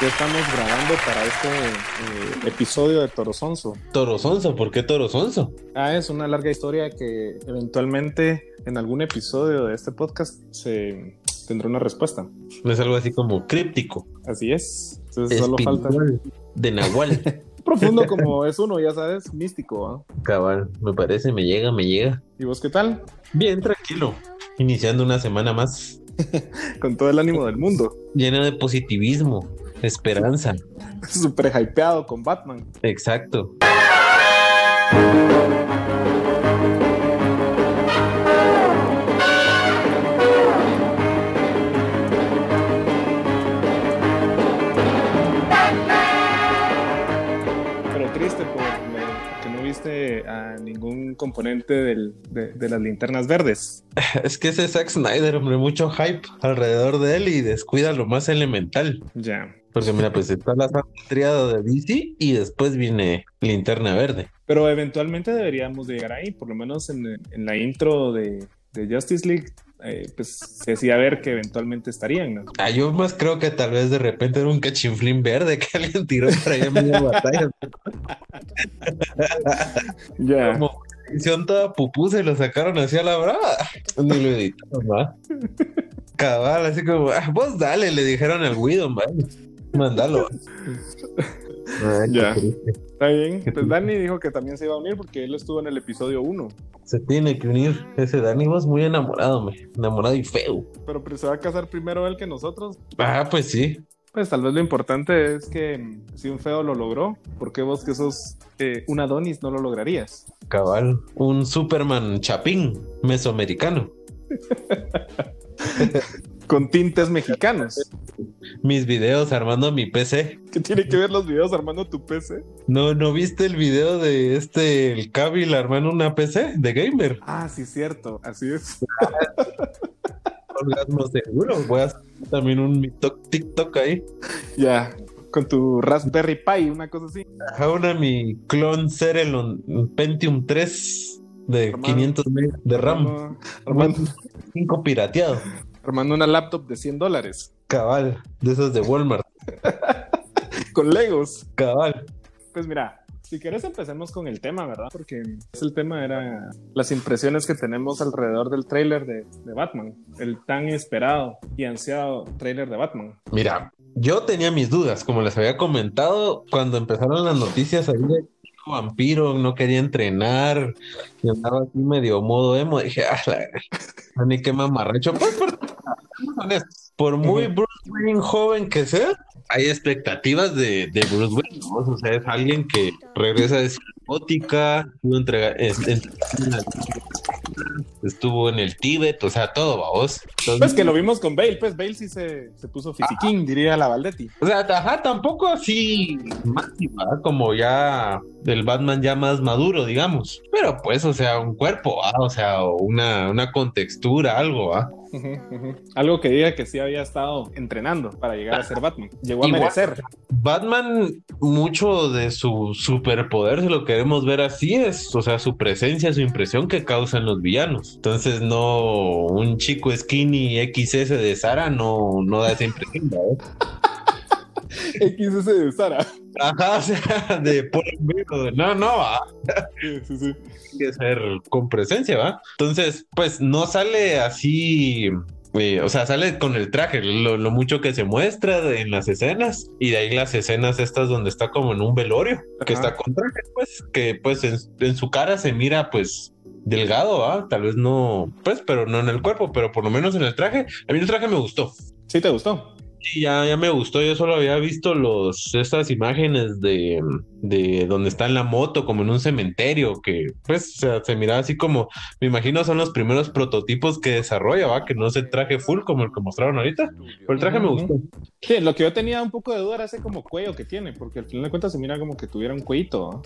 ya estamos grabando para este eh, episodio de Torosonso. Torosonso, ¿por qué Torosonso? Ah, es una larga historia que eventualmente en algún episodio de este podcast se tendrá una respuesta. Es algo así como críptico. Así es. Entonces solo falta De Nahual. profundo como es uno, ya sabes, místico. ¿ah? Cabal, me parece, me llega, me llega. ¿Y vos qué tal? Bien, tranquilo. Iniciando una semana más Con todo el ánimo del mundo. llena de positivismo, esperanza. Súper hypeado con Batman. Exacto. Pero triste por lo- que no viste a ningún componente del- de, de las linternas verdes. Es que ese Zack Snyder, hombre, mucho hype alrededor de él y descuida lo más elemental. Ya. Porque mira, pues está la santa triada de DC y después viene Linterna Verde. Pero eventualmente deberíamos de llegar ahí, por lo menos en, en la intro de, de Justice League, eh, pues se hacía ver que eventualmente estarían, ¿no? Ah, yo más creo que tal vez de repente era un cachinflín verde que alguien tiró y traía media batalla. Ya. Como edición toda pupú se lo sacaron así a la brava. Ni lo editaron, ¿va? Cabal, así como, "Ah, vos dale, le dijeron al Widow, ¿va? Mándalo. Ay, Ya. Está bien. Pues Dani dijo que también se iba a unir porque él estuvo en el episodio 1. Se tiene que unir ese Dani, vos muy enamorado, me. Enamorado y feo. Pero pues, se va a casar primero él que nosotros. Ah, pues sí. Pues tal vez lo importante es que mm, si un feo lo logró, ¿por qué vos que sos eh, un Adonis no lo lograrías? Cabal. Un Superman chapín mesoamericano. Con tintes mexicanos. Mis videos armando mi PC. ¿Qué tiene que ver los videos armando tu PC? ¿No, ¿No viste el video de este, el Cabil armando una PC de gamer? Ah, sí, cierto. Así es. Orgasmo seguro. Voy a hacer también un TikTok ahí. Ya. Con tu Raspberry Pi, una cosa así. Ajá, una mi clon Cerelon Pentium 3 de Hermano. 500 megas de RAM. Armando, armando, 5 pirateado. Armando una laptop de 100 dólares. Cabal. De esos de Walmart. Con Legos. Cabal. Pues mira, si quieres empecemos con el tema, ¿verdad? Porque el tema era las impresiones que tenemos alrededor del tráiler de, de Batman. El tan esperado y ansiado tráiler de Batman. Mira, yo tenía mis dudas, como les había comentado, cuando empezaron las noticias ahí de vampiro no quería entrenar y andaba así medio modo emo, dije, ah, la, ni qué mamarracho. Pues, por, por muy. Bruce Wayne joven que sea, hay expectativas de, de Bruce Wayne, ¿no? O sea, es alguien que regresa de gótica, estuvo, entrega- es- en- estuvo en el Tíbet, o sea, todo, vamos. Pues que lo vimos con Bale, pues Bale sí se, se puso fisiquín, diría la Valdetti. O sea, ajá, tampoco así máxima, como ya del Batman ya más maduro, digamos. Pero pues, o sea, un cuerpo, ¿va? o sea, una, una contextura, algo, ¿va? Ujú. Algo que diga que sí había estado entrenando para llegar a ser Batman. Llegó a Igual. merecer. Batman, mucho de su superpoder, si lo queremos ver así, es, o sea, su presencia, su impresión que causan los villanos. Entonces, no, un chico skinny XS de Sara no, no da esa impresión, ¿va? XS de Sara. Ajá, o sea, de por medio, no, no, va. Sí, sí, sí. que ser con presencia, ¿va? Entonces, pues no sale así, eh, o sea, sale con el traje, lo, lo mucho que se muestra en las escenas, y de ahí las escenas estas donde está como en un velorio, que está con traje, pues, que pues en, en su cara se mira, pues, delgado, ¿va? Tal vez no, pues, pero no en el cuerpo, pero por lo menos en el traje, a mí el traje me gustó. ¿Sí te gustó? Sí, ya, ya me gustó. Yo solo había visto los, estas imágenes de, de donde está en la moto, como en un cementerio, que pues o sea, se miraba así como, me imagino son los primeros prototipos que desarrolla, ¿va? Que no es el traje full como el que mostraron ahorita. Pero el traje me gustó. Sí, lo que yo tenía un poco de duda era ese como cuello que tiene, porque al final de cuentas se mira como que tuviera un cuellito. ¿no?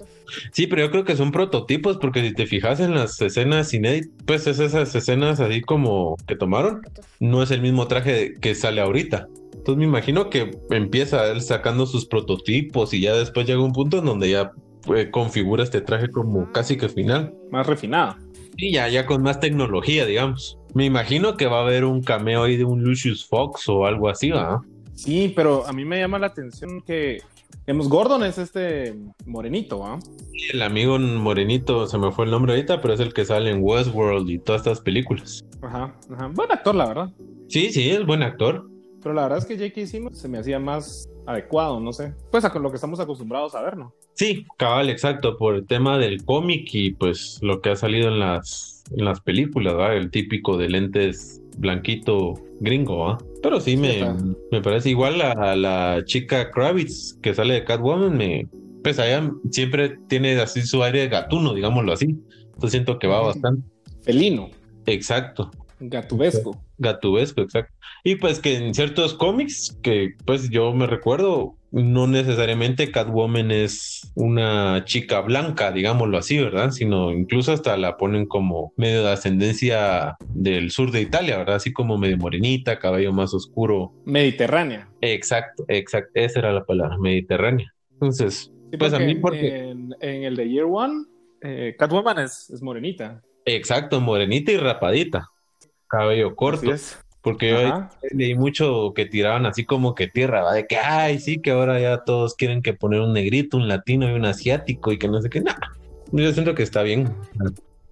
Sí, pero yo creo que son prototipos, porque si te fijas en las escenas inéditas, pues es esas escenas así como que tomaron, no es el mismo traje que sale ahorita. Entonces me imagino que empieza él sacando sus prototipos y ya después llega un punto en donde ya eh, configura este traje como casi que final. Más refinado. Y ya, ya con más tecnología, digamos. Me imagino que va a haber un cameo ahí de un Lucius Fox o algo así, ¿verdad? Sí, pero a mí me llama la atención que, digamos, Gordon es este morenito, ¿ah? El amigo morenito, se me fue el nombre ahorita, pero es el que sale en Westworld y todas estas películas. Ajá, ajá. Buen actor, la verdad. Sí, sí, es buen actor. Pero la verdad es que J.K. Simmons se me hacía más adecuado, no sé. Pues a lo que estamos acostumbrados a ver, ¿no? Sí, cabal, exacto, por el tema del cómic y pues lo que ha salido en las, en las películas, ¿verdad? El típico de lentes blanquito gringo, ¿ah? Pero sí, me, me, parece igual a, la chica Kravitz que sale de Catwoman, me, pues allá siempre tiene así su aire de gatuno, digámoslo así. Entonces siento que va bastante. Felino. Exacto. Gatubesco. Gatubesco, exacto. Y pues que en ciertos cómics, que pues yo me recuerdo, no necesariamente Catwoman es una chica blanca, digámoslo así, ¿verdad? Sino incluso hasta la ponen como medio de ascendencia del sur de Italia, ¿verdad? Así como medio morenita, cabello más oscuro. Mediterránea. Exacto, exacto. Esa era la palabra, mediterránea. Entonces, pues a mí porque... En, el de Year One, eh, Catwoman es, es morenita. Exacto, morenita y rapadita cabello corto. Porque yo leí mucho que tiraban así como que tierra, ¿va? De que, ay, sí, que ahora ya todos quieren que poner un negrito, un latino y un asiático y que no sé qué. Nada. Yo siento que está bien.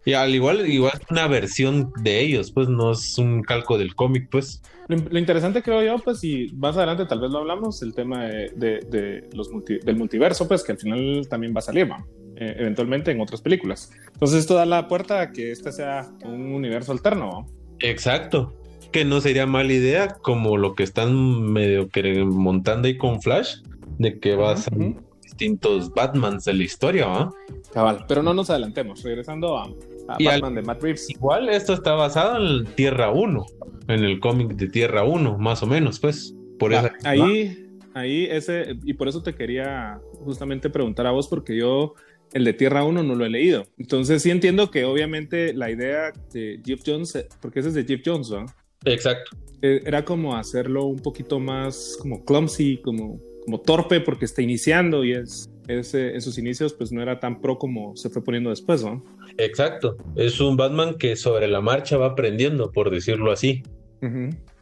Y al igual, igual una versión de ellos, pues no es un calco del cómic, pues. Lo, interesante creo yo, pues, y más adelante tal vez lo hablamos, el tema de, los del multiverso, pues, que al final también va a salir, ¿va? Eh, eventualmente en otras películas. Entonces esto da la puerta a que este sea un universo alterno, ¿va? Exacto. Que no sería mala idea, como lo que están medio que montando ahí con Flash, de que va a ser distintos Batmans de la historia, ¿va? Cabal, pero no nos adelantemos, regresando a, Batman de Matt Reeves. Igual esto está basado en Tierra 1, en el cómic de Tierra 1, más o menos, pues. Por eso. Ahí, ahí ese, y por eso te quería justamente preguntar a vos, porque yo el de Tierra 1 no lo he leído. Entonces sí entiendo que obviamente la idea de Jeff Jones, porque ese es de Jeff Jones, ¿no? Exacto. Eh, era como hacerlo un poquito más como clumsy, como, como torpe porque está iniciando y es, en sus inicios pues no era tan pro como se fue poniendo después, ¿no? Exacto. Es un Batman que sobre la marcha va aprendiendo, por decirlo así.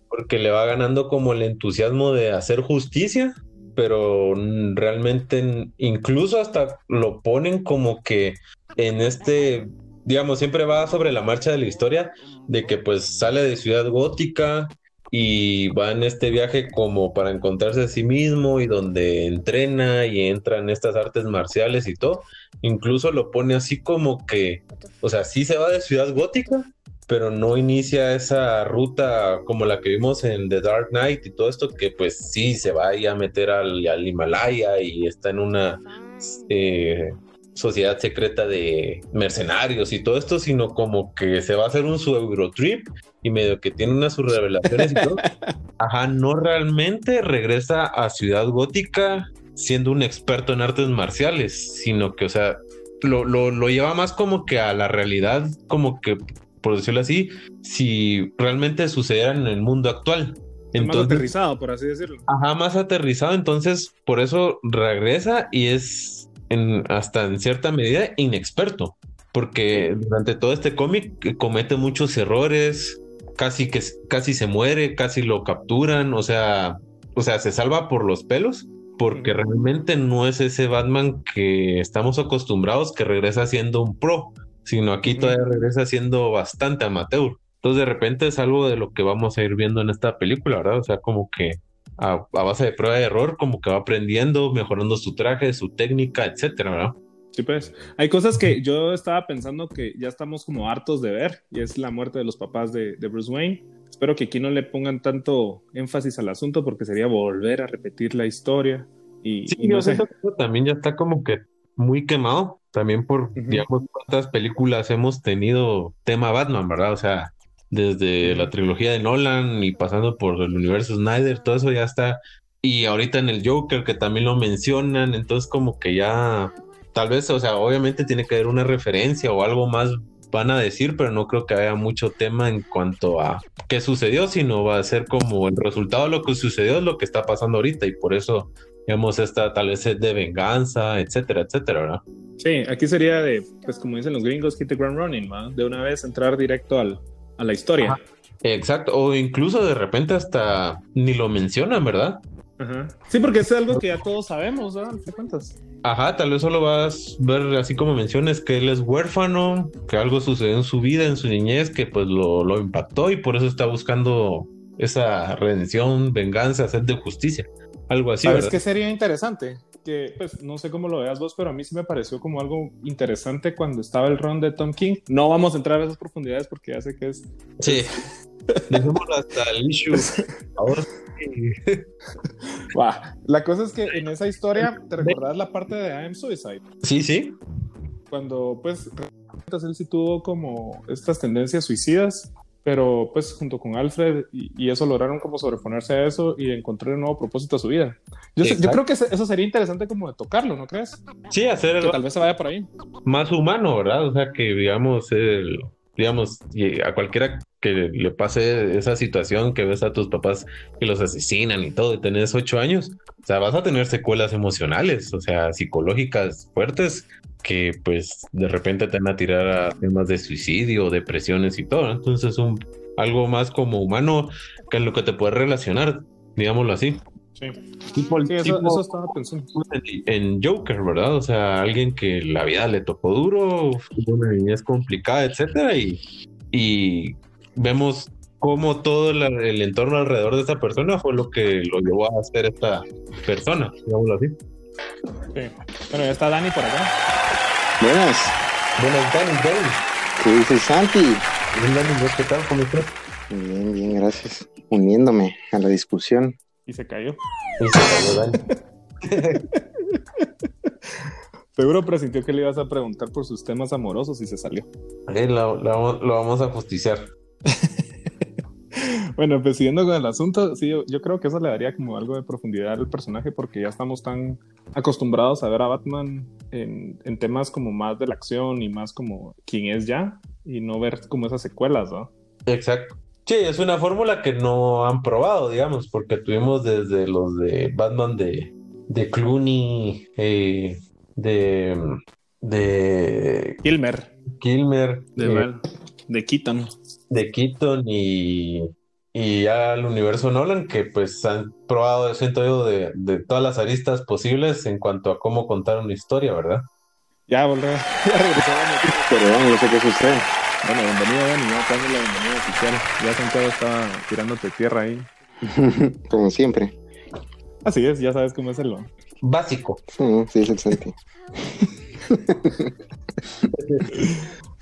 Porque le va ganando como el entusiasmo de hacer justicia pero realmente incluso hasta lo ponen como que en este, digamos, siempre va sobre la marcha de la historia, de que pues sale de Ciudad Gótica y va en este viaje como para encontrarse a sí mismo y donde entrena y entra en estas artes marciales y todo. Incluso lo pone así como que, o sea, sí se va de Ciudad Gótica, pero no inicia esa ruta como la que vimos en The Dark Knight y todo esto, que pues sí se va a meter al, Himalaya y está en una eh, sociedad secreta de mercenarios y todo esto, sino como que se va a hacer un su Eurotrip y medio que tiene unas sus revelaciones y todo. Ajá, no realmente regresa a Ciudad Gótica siendo un experto en artes marciales, sino que, o sea, lo, lo, lo lleva más como que a la realidad, como que por decirlo así, si realmente sucediera en el mundo actual. más aterrizado, por así decirlo. Ajá, más aterrizado, entonces por eso regresa y es en, hasta en cierta medida inexperto, porque durante todo este cómic comete muchos errores, casi que casi se muere, casi lo capturan, o sea, o sea, se salva por los pelos, porque realmente no es ese Batman que estamos acostumbrados que regresa siendo un pro sino aquí todavía regresa siendo bastante amateur. Entonces de repente es algo de lo que vamos a ir viendo en esta película, ¿verdad? O sea, como que a, base de prueba y error, como que va aprendiendo, mejorando su traje, su técnica, etcétera, ¿verdad? Sí, pues. Hay cosas que yo estaba pensando que ya estamos como hartos de ver, y es la muerte de los papás de, Bruce Wayne. Espero que aquí no le pongan tanto énfasis al asunto porque sería volver a repetir la historia. Y, sí, no sé. también ya está como que muy quemado, también por, digamos, cuántas películas hemos tenido tema Batman, ¿verdad? O sea, desde la trilogía de Nolan y pasando por el universo Snyder, todo eso ya está. Y ahorita en el Joker, que también lo mencionan, entonces como que ya, tal vez, o sea, obviamente tiene que haber una referencia o algo más van a decir, pero no creo que haya mucho tema en cuanto a qué sucedió, sino va a ser como el resultado de lo que sucedió es lo que está pasando ahorita y por eso, digamos, esta tal vez es de venganza, etcétera, etcétera, ¿verdad? Sí, aquí sería de, pues como dicen los gringos, hit the ground running, ¿va? de una vez entrar directo al, a la historia. Exacto, o incluso de repente hasta ni lo mencionan, ¿verdad? Ajá. Sí, porque es algo que ya todos sabemos, ¿verdad? ¿Qué cuentas? Ajá, tal vez solo vas a ver, así como menciones, que él es huérfano, que algo sucedió en su vida, en su niñez, que pues lo, lo impactó y por eso está buscando esa redención, venganza, sed de justicia. Algo así. ¿Sabes qué sería interesante? Que, pues, no sé cómo lo veas vos, pero a mí sí me pareció como algo interesante cuando estaba el run de Tom King. No vamos a entrar a esas profundidades porque ya sé que es. Sí. Dejémoslo hasta el issue. Ahora La cosa es que en esa historia, ¿te recordás la parte de I Am Suicide? Sí, sí. Cuando, pues, él sí tuvo como estas tendencias suicidas pero pues junto con Alfred y, eso lograron como sobreponerse a eso y encontrar un nuevo propósito a su vida. Yo, yo creo que eso sería interesante como de tocarlo, ¿no crees? Sí, hacer que tal vez se vaya por ahí. Más humano, ¿verdad? O sea, que digamos, el, digamos, a cualquiera que le pase esa situación que ves a tus papás que los asesinan y todo, y tenés ocho años, o sea, vas a tener secuelas emocionales, o sea, psicológicas fuertes que pues de repente te van a tirar a temas de suicidio, depresiones y todo. Entonces un algo más como humano que en lo que te puedes relacionar, digámoslo así. Sí, tipo, sí eso, eso, estaba pensando. En, Joker, ¿verdad? O sea, alguien que la vida le tocó duro, una niñez complicada, etcétera, y, y vemos cómo todo el, el, entorno alrededor de esa persona fue lo que lo llevó a hacer esta persona, digámoslo así. Sí. Bueno, ya está Dani por acá. Buenas. Buenas, Dani, Dani. ¿Qué dices, Santi? Bien, Dani, ¿qué tal? ¿Cómo estás? Bien, bien, gracias. Uniéndome a la discusión. Y se cayó. Y se cayó. Seguro presintió que le ibas a preguntar por sus temas amorosos y se salió. Lo, lo, lo vamos a justiciar. Bueno, pues siguiendo con el asunto, sí, yo, creo que eso le daría como algo de profundidad al personaje porque ya estamos tan acostumbrados a ver a Batman en, temas como más de la acción y más como quién es ya y no ver como esas secuelas, ¿no? Exacto. Sí, es una fórmula que no han probado, digamos, porque tuvimos desde los de Batman de, de Clooney, eh, de, de Kilmer. Kilmer. De, eh, de Keaton. De Keaton y y ya el universo Nolan, que pues han probado, siento yo, de, de todas las aristas posibles en cuanto a cómo contar una historia, ¿verdad? Ya, volvió. Ya regresó Perdón, no sé qué sucede. Bueno, bienvenido, Dani. Ya te la bienvenida oficial. Ya Santiago estaba tirándote tierra ahí. Como siempre. Así es, ya sabes cómo es el básico. Sí, sí, es excelente.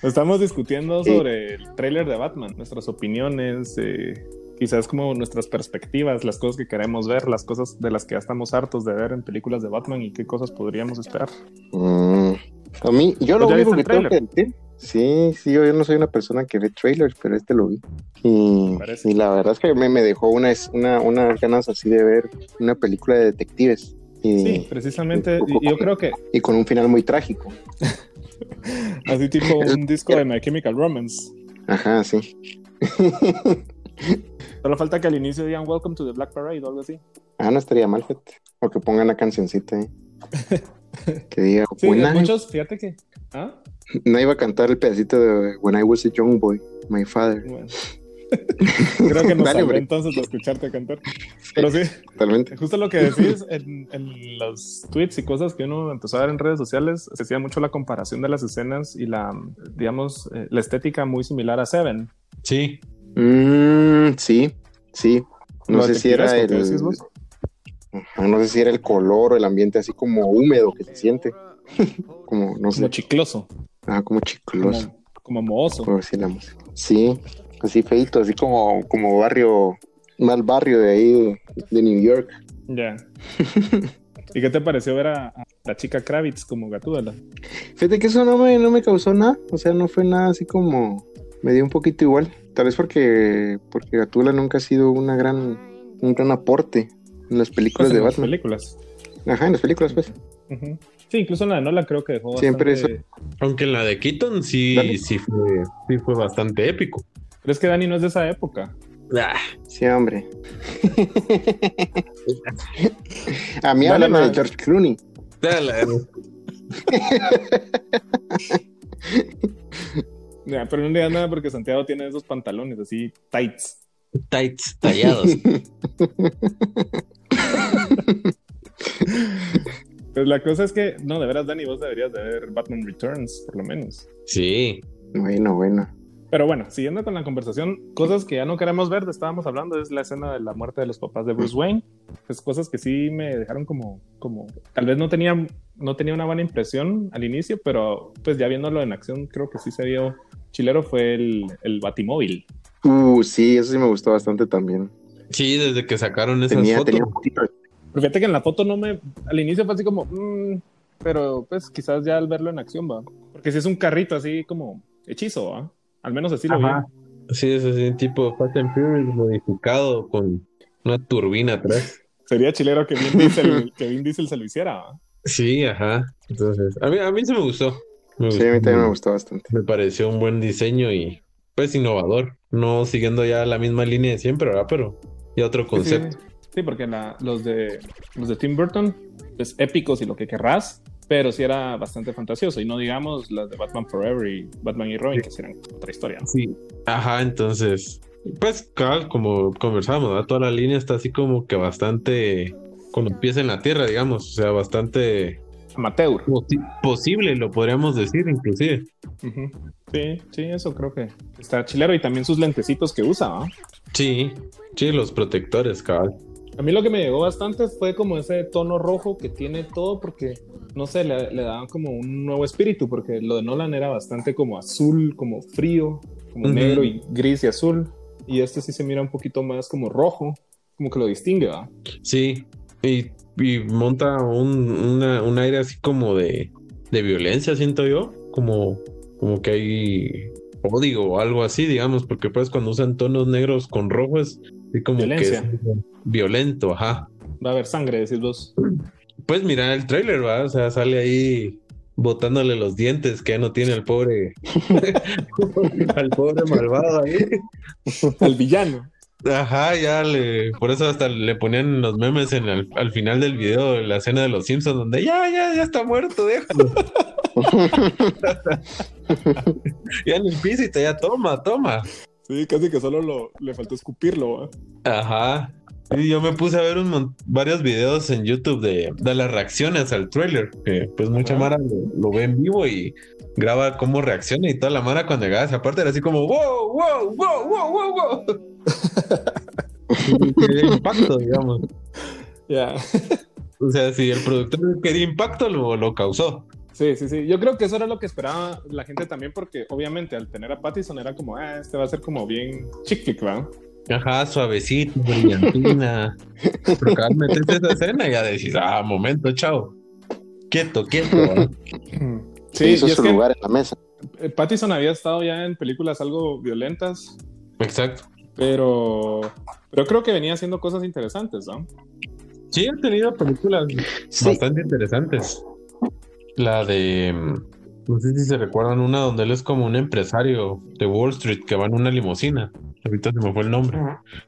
Estamos discutiendo sobre el tráiler de Batman, nuestras opiniones, eh, quizás como nuestras perspectivas, las cosas que queremos ver, las cosas de las que ya estamos hartos de ver en películas de Batman y qué cosas podríamos esperar. Mm, a mí, yo lo único que tengo que decir, sí, sí, yo, no soy una persona que ve trailers, pero este lo vi. Y, la verdad es que me, me dejó una, una, unas ganas así de ver una película de detectives. Y, sí, precisamente, y, yo creo que... Y con un final muy trágico. así tipo un disco de My Chemical Romance. Ajá, sí. Solo falta que al inicio digan Welcome to the Black Parade o algo así. Ah, no estaría mal, O que pongan la cancioncita ahí. que diga, sí, muchos, fíjate que. ¿Ah? No iba a cantar el pedacito de When I was a young boy, my father. Creo que nos salió entonces de escucharte cantar. Pero sí, totalmente. Justo lo que decís en, en, los tweets y cosas que uno empezó a ver en redes sociales, se hacía mucho la comparación de las escenas y la, digamos, eh, la estética muy similar a Seven. Sí. Mm, sí, sí. No sé si era el. No sé si era el color o el ambiente así como húmedo que se siente. como, no sé. Como chicloso. Ah, como chicloso. Como, mohoso. Sí, así feito, así como, como barrio, mal barrio de ahí, de New York. Ya. ¿Y qué te pareció ver a, la chica Kravitz como Gatúbela? Fíjate que eso no me, no me causó nada, o sea, no fue nada así como, me dio un poquito igual. Tal vez porque, porque Gatula nunca ha sido una gran, un gran aporte en las películas pues de Batman. En las películas. Ajá, en las películas, pues. Sí, incluso en la de Nola creo que dejó Siempre bastante... Aunque en la de Keaton sí, sí fue, sí fue bastante épico. ¿Crees que Dani no es de esa época? Ah, Sí, hombre. A mí ma. de George Clooney. dale. Pero no le digas nada porque Santiago tiene esos pantalones así tights. Tights tallados. Pues la cosa es que, no, de veras, Dani, vos deberías de ver Batman Returns, por lo menos. Sí. Bueno, bueno. Pero bueno, siguiendo con la conversación, cosas que ya no queremos ver, estábamos hablando, es la escena de la muerte de los papás de Bruce Wayne. Pues cosas que sí me dejaron como, como, tal vez no tenía, no tenía una buena impresión al inicio, pero pues ya viéndolo en acción, creo que sí se vio chilero, fue el, el Batimóvil. Uh, sí, eso sí me gustó bastante también. Sí, desde que sacaron esas Tenía, fotos. tenía un poquito de- Pero fíjate que en la foto no me, al inicio fue así como, mm, pero pues quizás ya al verlo en acción va. Porque si es un carrito así como hechizo, ¿va? Al menos así lo vi. Sí, es así, tipo Fast and Furious modificado con una turbina atrás. Sería chilero que Vin Diesel, que Vin Diesel se lo hiciera, ¿va? Sí, ajá. Entonces, a mí, a mí se me gustó. Me Sí, a mí también me gustó bastante. Me pareció un buen diseño y pues innovador. No siguiendo ya la misma línea de siempre, ¿verdad? Pero ya otro concepto. Sí, sí, porque la- los, de, los de Tim Burton, es épicos y lo que querrás, pero sí era bastante fantasioso. Y no digamos las de Batman Forever y Batman y Robin, que eran otra historia. ¿no? Sí. Ajá, entonces, pues, cabal, como conversábamos, ¿verdad? Toda la línea está así como que bastante con los pies en la tierra, digamos. O sea, bastante Amateur. posi- posible, lo podríamos decir, inclusive. Sí, sí, eso creo que está chilero. Y también sus lentecitos que usa, ¿va? Sí, sí, los protectores, cabal. A mí lo que me llegó bastante fue como ese tono rojo que tiene todo, porque no sé, le, le daban como un nuevo espíritu, porque lo de Nolan era bastante como azul, como frío, como negro y gris y azul. Y este sí se mira un poquito más como rojo, como que lo distingue, ¿va? Sí, y, y monta un, una- un aire así como de, de violencia, siento yo, como, como que hay odio o algo así, digamos, porque pues cuando usan tonos negros con rojo es como Violencia. que es violento, ajá. Va a haber sangre, decís vos. Pues mira el tráiler, ¿va? O sea, sale ahí botándole los dientes que ya no tiene al pobre, al pobre malvado ahí. Al villano. Ajá, ya le, por eso hasta le ponían los memes en el- al final del video de la escena de los Simpsons donde ya, ya, ya está muerto, déjalo. ya en el piso y te ya toma, toma. Sí, casi que solo lo, le faltó escupirlo. Ajá. Y yo me puse a ver un varios videos en YouTube de, de las reacciones al trailer, que pues mucha Ajá. Mara lo, lo ve en vivo y graba cómo reacciona y toda la Mara cuando llegaba a esa parte era así como wow, wow, wow, wow, wow, wow. Quería impacto, digamos. Ya. O sea, si el productor quería impacto, lo, lo causó. Sí, sí, sí. Yo creo que eso era lo que esperaba la gente también, porque obviamente al tener a Pattison era como, ah, este va a ser como bien chick flick, ¿va? Ajá, suavecito, brillantina. Pero cada vez metes esa escena y ya decís, ah, momento, chao. Quieto, quieto. ¿va? Se hizo y es su que lugar en la mesa. Pattison había estado ya en películas algo violentas, Exacto. Pero, pero creo que venía haciendo cosas interesantes, ¿no? Sí, han tenido películas Sí, bastante interesantes. La de. mm, No sé si se recuerdan una donde él es como un empresario de Wall Street que va en una limusina. Ahorita se me fue el nombre.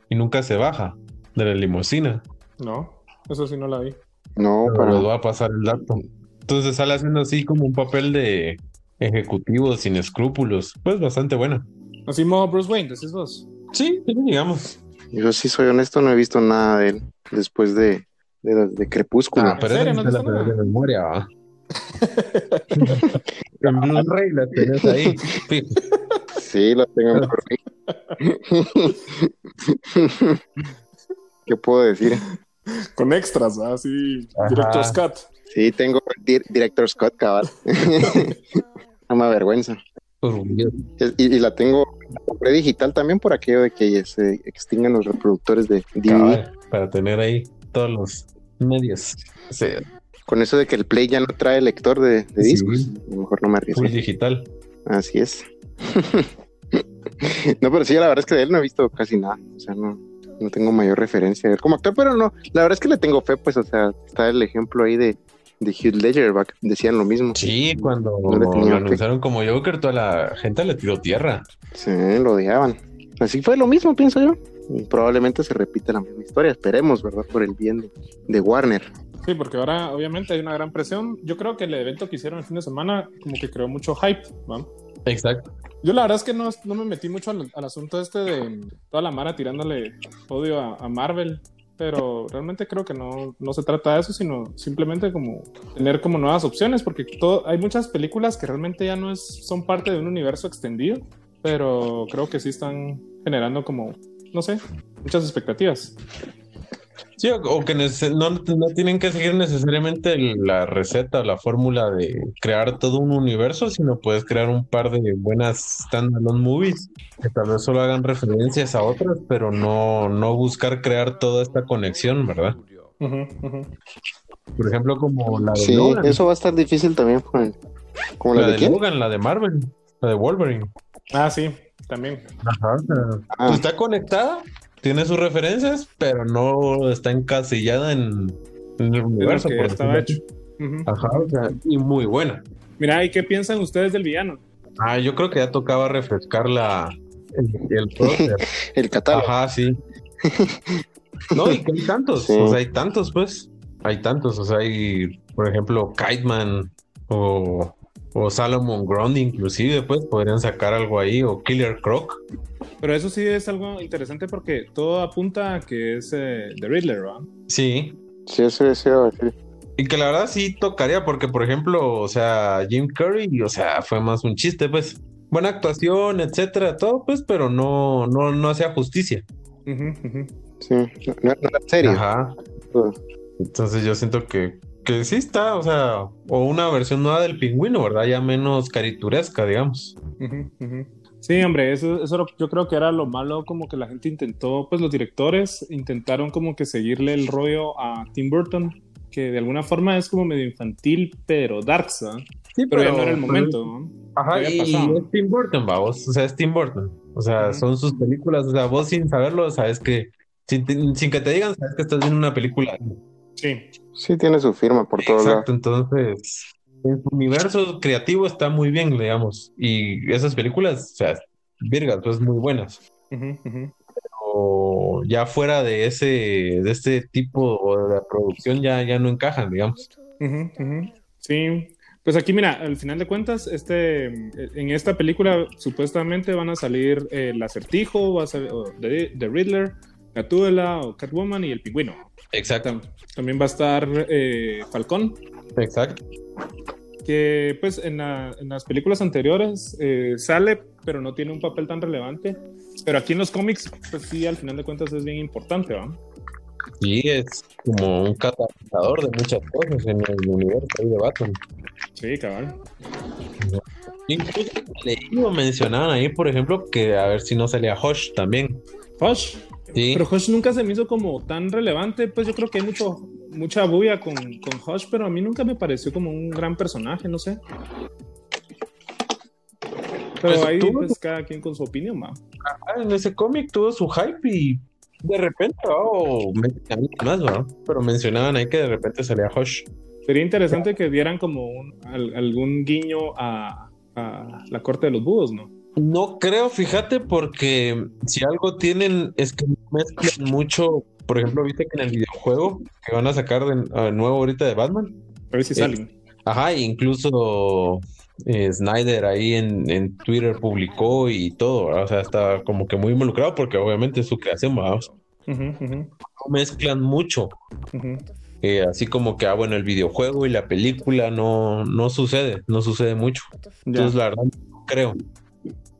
Y nunca se baja de la limusina. No, eso sí no la vi. no, Pero les para. voy a pasar el dato. Entonces sale haciendo así como un papel de ejecutivo sin escrúpulos. Pues bastante bueno. Así modo Bruce Wayne, decís vos. Sí, sí, digamos. Yo sí soy honesto, no he visto nada de él después de, de, Crepúsculo. Ah, pero serio? ¿No te la de memoria, ¿va? en Blu-ray la tenés ahí. Sí, lo tengo por ahí. ¿Qué puedo decir? Con extras, ¿va? Así. Director Scott. Sí, tengo di- Director Scott, cabal. no me avergüenza. Orgulloso. Es- Y, y la tengo, la compré digital también por aquello de que se extingan los reproductores de DVD. Cabal, para tener ahí todos los medios. Sí, Con eso de que el Play ya no trae lector de, de Sí. discos, a lo mejor no me arriesgo. full digital. Así es. no, pero sí, la verdad es que de él no he visto casi nada. O sea, no, no tengo mayor referencia como actor, pero no, la verdad es que le tengo fe, pues, o sea, está el ejemplo ahí de, de Hugh Ledger, decían lo mismo. Sí, cuando lo anunciaron como Joker, toda la gente le tiró tierra. Sí, lo odiaban. Así fue lo mismo, pienso yo. probablemente se repita la misma historia, esperemos, ¿verdad? Por el bien de, Warner. Sí, porque ahora obviamente hay una gran presión. Yo creo que el evento que hicieron el fin de semana como que creó mucho hype, ¿no? Exacto. Yo la verdad es que no, no me metí mucho al, asunto este de toda la mara tirándole odio a Marvel pero realmente creo que no, no, se trata de eso, sino simplemente como tener como nuevas opciones, porque todo, hay muchas películas que realmente ya no es, son parte de un universo extendido, pero creo que sí están generando como, no sé, muchas expectativas. Sí, o, que no, tienen que seguir necesariamente la receta o la fórmula de crear todo un universo, sino puedes crear un par de buenas standalone movies que tal vez solo hagan referencias a otras, pero no, no buscar crear toda esta conexión, ¿verdad? Por ejemplo, como la de Sí, eso va a estar difícil también, Como la, de, Logan, la de Marvel, la de Wolverine. Ah, sí, también. Ajá, ah. está conectada, tiene sus referencias, pero no está encasillada en, el universo. Que estaba hecho. Ajá, y muy buena. Mira, ¿y qué piensan ustedes del villano? Ah, yo creo que ya tocaba refrescar la, el, el, catálogo. Ajá, sí. no, y que hay tantos, o sea, hay tantos, pues. Hay tantos, o sea, hay, por ejemplo, Kiteman o, o Salomon Grundy, inclusive, pues, podrían sacar algo ahí, o Killer Croc. Pero eso sí es algo interesante porque todo apunta a que es eh, The Riddler, ¿verdad? Sí. Sí, eso sí, sí. Y que la verdad sí tocaría, porque por ejemplo, o sea, Jim Curry, o sea, fue más un chiste, pues. Buena actuación, etcétera, todo, pues, pero no, no, no hacía justicia. Sí, no, no, serio. Ajá. Entonces yo siento que, que sí está, o sea, o una versión nueva del pingüino, ¿verdad? Ya menos carituresca, digamos. Sí, hombre, eso, eso yo creo que era lo malo, como que la gente intentó, pues los directores intentaron como que seguirle el rollo a Tim Burton, que de alguna forma es como medio infantil, pero dark, Sí, pero, ya no era el momento. Ajá, y, es Tim Burton, vamos, o sea, es Tim Burton. O sea, son sus películas, o sea, vos sin saberlo, sabes que, sin, que te digan, sabes que estás viendo una película. Sí. Sí, tiene su firma por todo Exacto, entonces en su universo creativo está muy bien, digamos. Y esas películas, o sea, virgas, pues muy buenas. Pero ya fuera de ese, de este tipo de producción ya, ya no encajan, digamos. Sí. Pues aquí, mira, al final de cuentas, este, en esta película supuestamente van a salir el acertijo, va a ser The, Riddler, Gatúbela o Catwoman y el pingüino. Exacto. También va a estar eh, Falcón. Exacto que pues en, las películas anteriores eh, sale, pero no tiene un papel tan relevante. Pero aquí en los cómics, pues sí, al final de cuentas es bien importante, ¿va? Y es como un catalizador de muchas cosas en el universo de Batman. Sí, cabal. Incluso leído mencionaban ahí, por ejemplo, que a ver si no salía Hush también. Hush. Sí. Pero Hush nunca se me hizo como tan relevante, pues yo creo que hay mucho mucha bulla con, con pero a mí nunca me pareció como un gran personaje, no sé. Pero pues ahí pues cada quien con su opinión, va. en ese cómic tuvo su hype y de repente, oh, más, Pero mencionaban ahí que de repente salía Hush. Sería interesante que dieran como un, algún guiño a, a, la corte de los búhos, ¿no? No creo, fíjate, porque si algo tienen es que mezclan mucho por ejemplo, viste que en el videojuego que van a sacar de, nuevo ahorita de Batman. A ver si salen. Ajá, incluso eh, Snyder ahí en, Twitter publicó y todo, o sea, está como que muy involucrado porque obviamente es su creación, vamos. Mezclan mucho. Eh, así como que, ah, bueno, el videojuego y la película no, no sucede, no sucede mucho. Entonces, la verdad, no creo.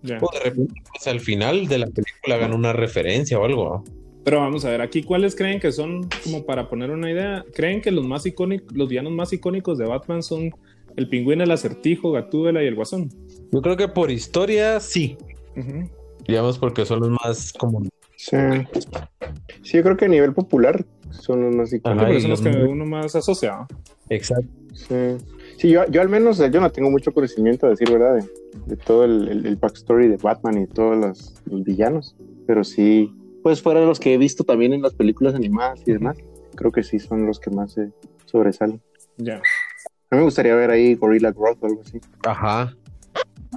O de repente, pues, al final de la película hagan una referencia o algo. Pero vamos a ver, aquí cuáles creen que son, como para poner una idea, creen que los más icónicos, los villanos más icónicos de Batman son el pingüino, el acertijo, Gatúbela y el guasón. Yo creo que por historia sí. Digamos porque son los más comunes. Sí. sí, yo creo que a nivel popular son los más icónicos. son los que uno más asocia. Exacto. Sí. Yo, yo al menos yo no tengo mucho conocimiento, a decir verdad, de, todo el, el, backstory de Batman y todos los villanos. Pero sí, pues fuera de los que he visto también en las películas animadas y demás, creo que sí son los que más sobresalen. Ya. A mí me gustaría ver ahí Gorilla Growth o algo así. Ajá.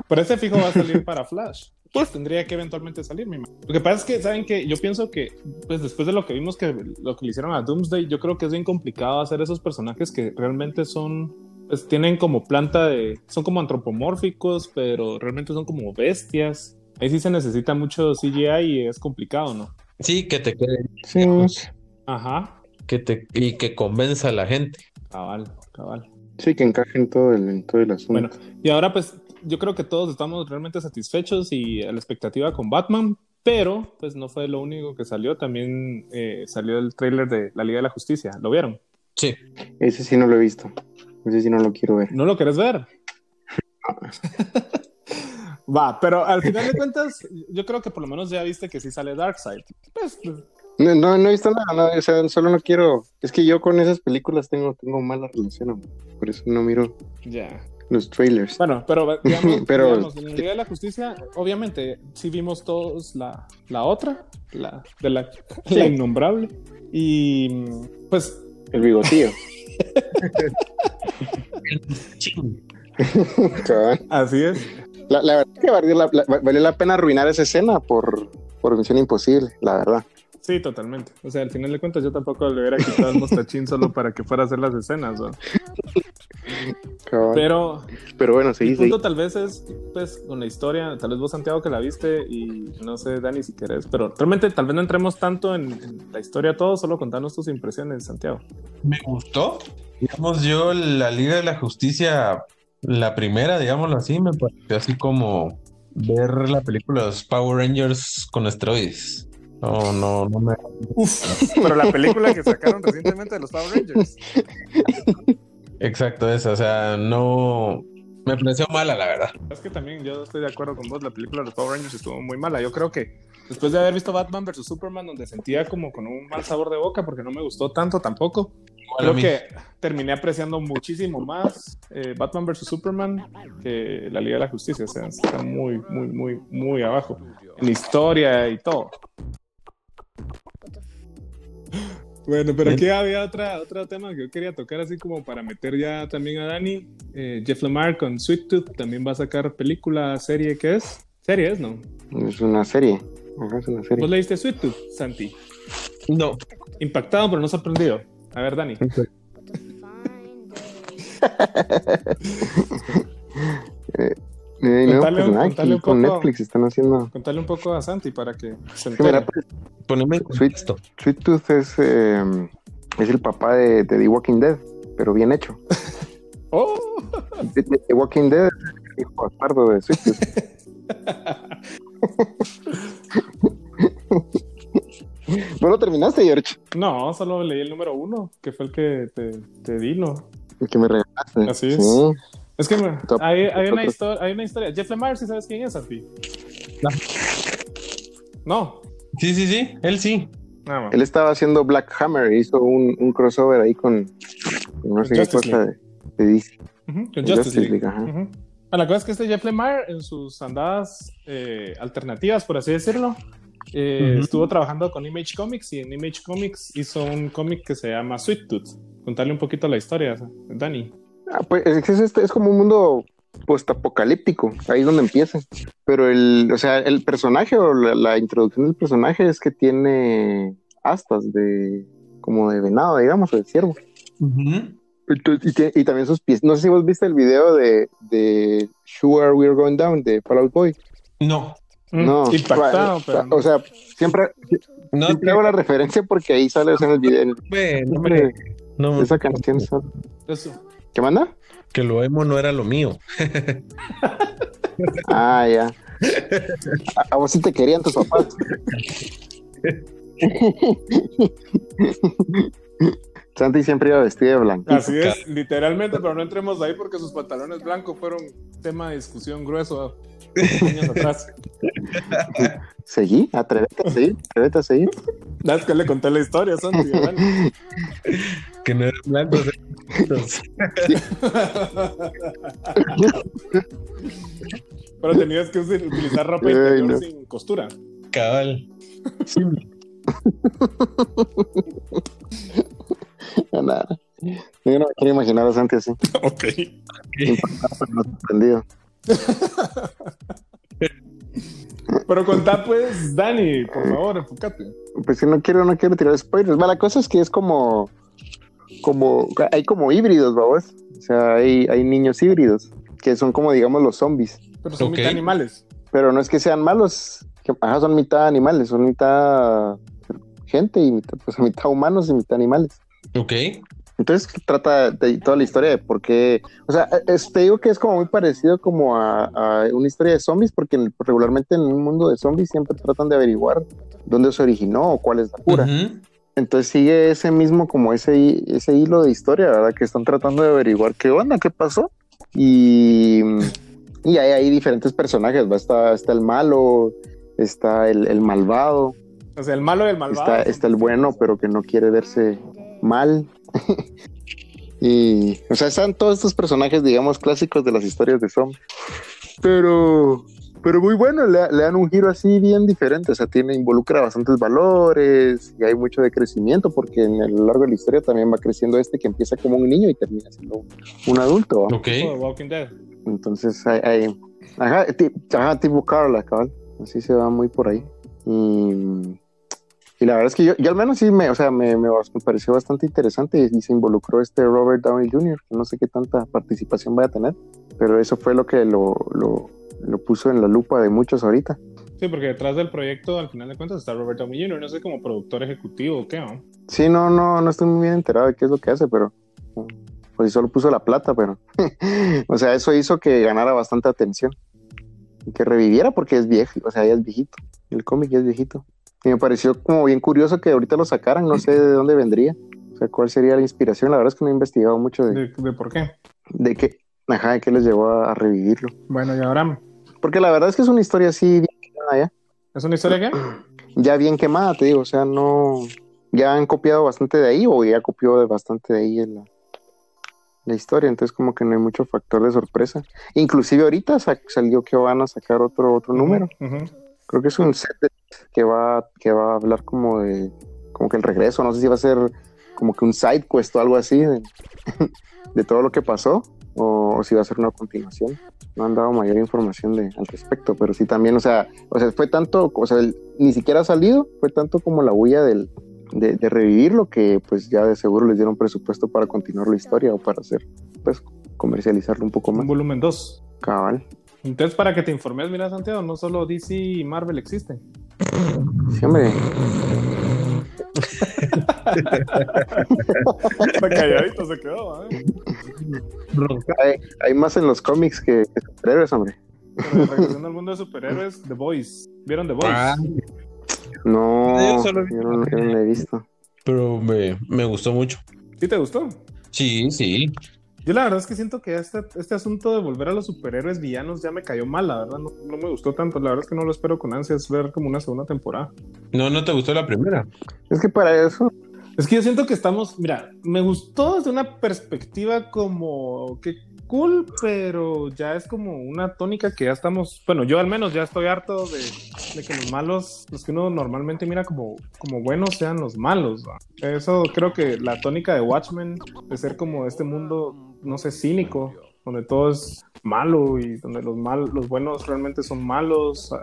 Pero ese fijo va a salir para Flash. Pues tendría que eventualmente salir, mi Lo que pasa es que, ¿saben que Yo pienso que, pues después de lo que vimos que lo que le hicieron a Doomsday, yo creo que es bien complicado hacer esos personajes que realmente son, pues tienen como planta de, son como antropomórficos, pero realmente son como bestias. Ahí sí se necesita mucho CGI y es complicado, ¿no? Sí, que te quede. Sí. Ajá. Que te, y que convenza a la gente. Cabal, cabal. Sí, que encaje en todo el, en todo el asunto. Bueno, y ahora pues yo creo que todos estamos realmente satisfechos y a la expectativa con Batman, pero pues no fue lo único que salió, también eh, salió el tráiler de la Liga de la Justicia, ¿lo vieron? Sí. Ese sí no lo he visto. Ese sí no lo quiero ver. ¿No lo querés ver? Va, pero al final de cuentas, yo creo que por lo menos ya viste que sí sale Darkseid. Pues, pues no, no, no, he visto nada, no, o sea, solo no quiero. Es que yo con esas películas tengo, tengo mala relación, por eso no miro ya. los trailers. Bueno, pero digamos, Pero- digamos, en la Liga de la Justicia, obviamente, sí vimos todos la, la otra, la de la, Sí. la innombrable. Y pues El bigotillo. Así es. la, la verdad es que valió la, la- valió la pena arruinar esa escena por, por Misión Imposible, la verdad. Sí, totalmente. O sea, al final de cuentas, yo tampoco le hubiera quitado el mostachín solo para que fuera a hacer las escenas, ¿no? Pero, Pero bueno, seguí. punto tal vez es, pues, con la historia, tal vez vos, Santiago, que la viste, y no sé, Dani, si querés, pero realmente tal vez no entremos tanto en, en la historia todo, solo contanos tus impresiones, Santiago. Me gustó. Digamos, yo la Liga de la Justicia, la primera, digámoslo así, me pareció así como ver la película de los Power Rangers con esteroides. No, no, no me. Pero la película que sacaron recientemente de los Power Rangers. Exacto, esa. O sea, no. Me pareció mala, la verdad. Es que también yo estoy de acuerdo con vos, la película de los Power Rangers estuvo muy mala. Yo creo que después de haber visto Batman vs. Superman, donde sentía como con un mal sabor de boca, porque no me gustó tanto tampoco, a creo mí. que terminé apreciando muchísimo más eh, Batman vs. Superman que la Liga de la Justicia. O sea, está muy, muy, muy, muy abajo en historia y todo. Bueno, pero aquí había otra, otro tema que yo quería tocar así como para meter ya también a Dani. Eh, Jeff Lemire con Sweet Tooth también va a sacar película, serie, ¿qué es? Serie es, ¿no? Es una serie. Ajá, es una serie. ¿Vos leíste Sweet Tooth, Santi? No. Impactado, pero no sorprendido. A ver, Dani. Eh, Contale un- pues contale un con poco. Netflix están haciendo. Contale un poco a Santi para que se entere. Poneme Sweet, Tooth es, eh, es el papá de, de The Walking Dead, pero bien hecho. ¡Oh! The, The- The Walking Dead es el hijo bastardo de Sweet Tooth. ¿No lo terminaste, George? No, solo leí el número uno, que fue el que te, te di, ¿no? El que me regalaste. Así es. Sí. Es que hay, hay, una hay una historia. Jeff Lemire, ¿sí sabes quién es, Santi? No. Sí, sí, sí. Él sí. Nada más. Él estaba haciendo Black Hammer, hizo un, un crossover ahí con, con no sé qué cosa de, de DC. Con Justice Justice League. League, ajá. Ujú. Ah, La cosa es que este Jeff Lemire, en sus andadas eh, alternativas, por así decirlo, eh, estuvo trabajando con Image Comics y en Image Comics hizo un cómic que se llama Sweet Tooth. Contarle un poquito la historia, Dani. Ah, pues es, es, este- es como un mundo postapocalíptico, ahí es donde empieza. Pero el, o sea, el personaje o la, la introducción del personaje es que tiene astas de como de venado, digamos, o de ciervo. Entonces, Y, tie- y también sus pies. No sé si vos viste el video de, de Sure We're Going Down de Fallout Boy. No. No, Mm, Impactado, o- pero. no. O sea, siempre, No, siempre hago la referencia porque ahí sale o sea, en el video. en el- Ve, no, siempre no esa canción. sale. Eso. ¿Qué manda? que lo emo no era lo mío. Ah, ya. A, a vos sí te querían tus papás. Santi siempre iba vestido de blanco. Así es, literalmente, pero no entremos ahí porque sus pantalones blancos fueron tema de discusión grueso años atrás. Seguí, atrévete a seguir, atrévete a seguir. Es que le conté la historia, Santi. Dani. Que no eran blancos. Pero tenías que utilizar ropa Ay, interior no. sin costura. Cabal. Sí. Nada. Yo no me quiero imaginar a Santi así. ok. Sorprendido. Pero contá pues, Dani, por favor, enfócate. Pues si no quiero, no quiero tirar spoilers. Va, la cosa es que es como, como, hay como híbridos, vamos. O sea, hay, hay niños híbridos que son como, digamos, los zombies. Pero son mitad animales. Pero no es que sean malos, que, ajá, son mitad animales, son mitad gente y mitad, pues, mitad humanos y mitad animales. Ok. Entonces trata de toda la historia de por qué, o sea, te digo que es como muy parecido como a, una historia de zombies, porque regularmente en un mundo de zombies siempre tratan de averiguar dónde se originó o cuál es la cura. Entonces sigue ese mismo, como ese, ese hilo de historia, ¿verdad? Que están tratando de averiguar qué onda, qué pasó. Y, y hay, hay diferentes personajes, ¿va? Está, está el malo, está el, el malvado. O sea, el malo y el malvado. Está, está el bueno, pero que no quiere verse mal. y, o sea, están todos estos personajes, digamos, clásicos de las historias de zombies. Pero, pero muy bueno, le, dan un giro así bien diferente. O sea, tiene, involucra bastantes valores y hay mucho de crecimiento porque en el largo de la historia también va creciendo este que empieza como un niño y termina siendo un adulto. Ok. Entonces, hay, ajá, ajá, tipo Carla, cabal. Así se va muy por ahí. Y y la verdad es que yo, yo al menos sí me, o sea, me, me, pareció bastante interesante y, se involucró este Robert Downey Jr., que no sé qué tanta participación vaya a tener, pero eso fue lo que lo, lo, lo puso en la lupa de muchos ahorita. Sí, porque detrás del proyecto, al final de cuentas, está Robert Downey Jr., no sé, como productor ejecutivo o qué, ¿no? Sí, no, no, no estoy muy bien enterado de qué es lo que hace, pero pues solo puso la plata, pero, o sea, eso hizo que ganara bastante atención y que reviviera porque es viejo, o sea, ya es viejito, el cómic ya es viejito. Y me pareció como bien curioso que ahorita lo sacaran, no sé de dónde vendría. O sea, cuál sería la inspiración. La verdad es que no he investigado mucho de. ¿De, por qué? De qué, ajá, de qué les llevó a, revivirlo. Bueno, y ahora. Porque la verdad es que es una historia así bien quemada ya. ¿Es una historia qué? Ya bien quemada, te digo. O sea, no. Ya han copiado bastante de ahí, o ya copió bastante de ahí en la, la historia, entonces como que no hay mucho factor de sorpresa. Inclusive ahorita salió que van a sacar otro otro número. Creo que es un set que va, que va a hablar como de como que el regreso, no sé si va a ser como que un side quest o algo así de, todo lo que pasó o, si va a ser una continuación. No han dado mayor información de, al respecto, pero sí también, o sea, o sea, fue tanto, o sea, ni siquiera ha salido, fue tanto como la huella del, de, de, revivirlo que pues ya de seguro les dieron presupuesto para continuar la historia o para hacer, pues, comercializarlo un poco más. Un volumen 2. Cabal. Entonces, para que te informes, mira, Santiago, no solo DC y Marvel existen. Sí, hombre. calladito se quedó, ¿eh? hay, más en los cómics que, superhéroes, hombre. regresando al mundo de superhéroes, The Boys. ¿Vieron The Boys? Ah. No, yo, no, lo he visto. Pero me, me gustó mucho. ¿Sí te gustó? Sí, sí. Yo la verdad es que siento que este, este asunto de volver a los superhéroes villanos ya me cayó mal, la verdad, no, me gustó tanto, la verdad es que no lo espero con ansias ver como una segunda temporada. No, no te gustó la primera. Es que para eso... Es que yo siento que estamos, mira, me gustó desde una perspectiva como que cool, pero ya es como una tónica que ya estamos, bueno, yo al menos ya estoy harto de, que los malos, los que uno normalmente mira como, como buenos, sean los malos. Eso creo que la tónica de Watchmen, de ser como este mundo, no sé, cínico, donde todo es malo y donde los, mal, los buenos realmente son malos.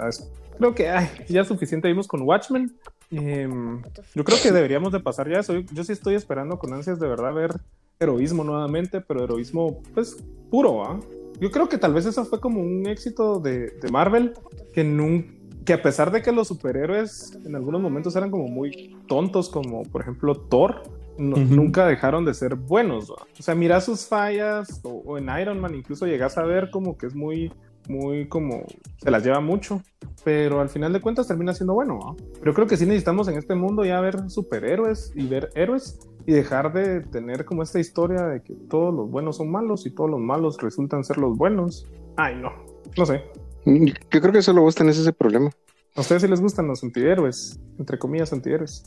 Creo que ay, ya suficiente vimos con Watchmen. Em, yo creo que deberíamos de pasar ya eso. Yo, sí estoy esperando con ansias de verdad ver heroísmo nuevamente, pero heroísmo pues puro, ¿ah? Yo creo que tal vez eso fue como un éxito de, Marvel, que, que a pesar de que los superhéroes en algunos momentos eran como muy tontos, como por ejemplo Thor, nunca dejaron de ser buenos. O sea, mira sus fallas, o, en Iron Man incluso llegas a ver como que es muy, muy como, se las lleva mucho, pero al final de cuentas termina siendo bueno. Pero creo que sí necesitamos en este mundo ya ver superhéroes y ver héroes y dejar de tener como esta historia de que todos los buenos son malos y todos los malos resultan ser los buenos. Ay, no, no sé. Yo creo que solo vos tenés ese problema. ¿A ustedes sí les gustan los antihéroes? Entre comillas, antihéroes.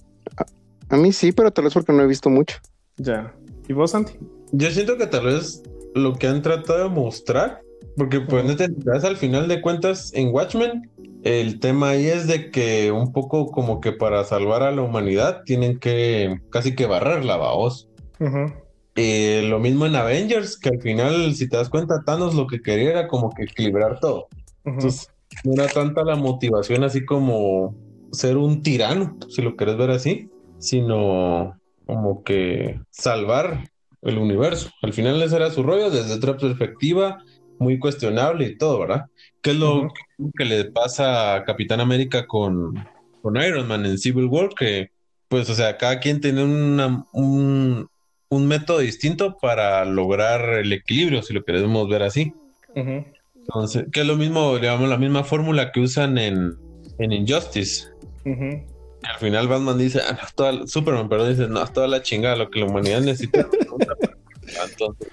A, mí sí, pero tal vez porque no he visto mucho. Ya. ¿Y vos, Santi? Yo siento que tal vez lo que han tratado de mostrar, porque pues al final de cuentas en Watchmen el tema ahí es de que un poco como que para salvar a la humanidad tienen que casi que barrer la vaos. Eh, lo mismo en Avengers, que al final, si te das cuenta, Thanos lo que quería era como que equilibrar todo. Entonces, no era tanta la motivación así como ser un tirano, si lo querés ver así, sino como que salvar el universo. Al final ese era su rollo desde otra perspectiva muy cuestionable y todo, ¿verdad? ¿Qué es lo que le pasa a Capitán América con, con Iron Man en Civil War? Que, pues, o sea, cada quien tiene una, un, un método distinto para lograr el equilibrio, si lo queremos ver así. Entonces, que es lo mismo, digamos, la misma fórmula que usan en, en Injustice. Al final Batman dice, ah, toda, Superman, perdón, dice, no, toda la chingada, lo que la humanidad necesita. Entonces,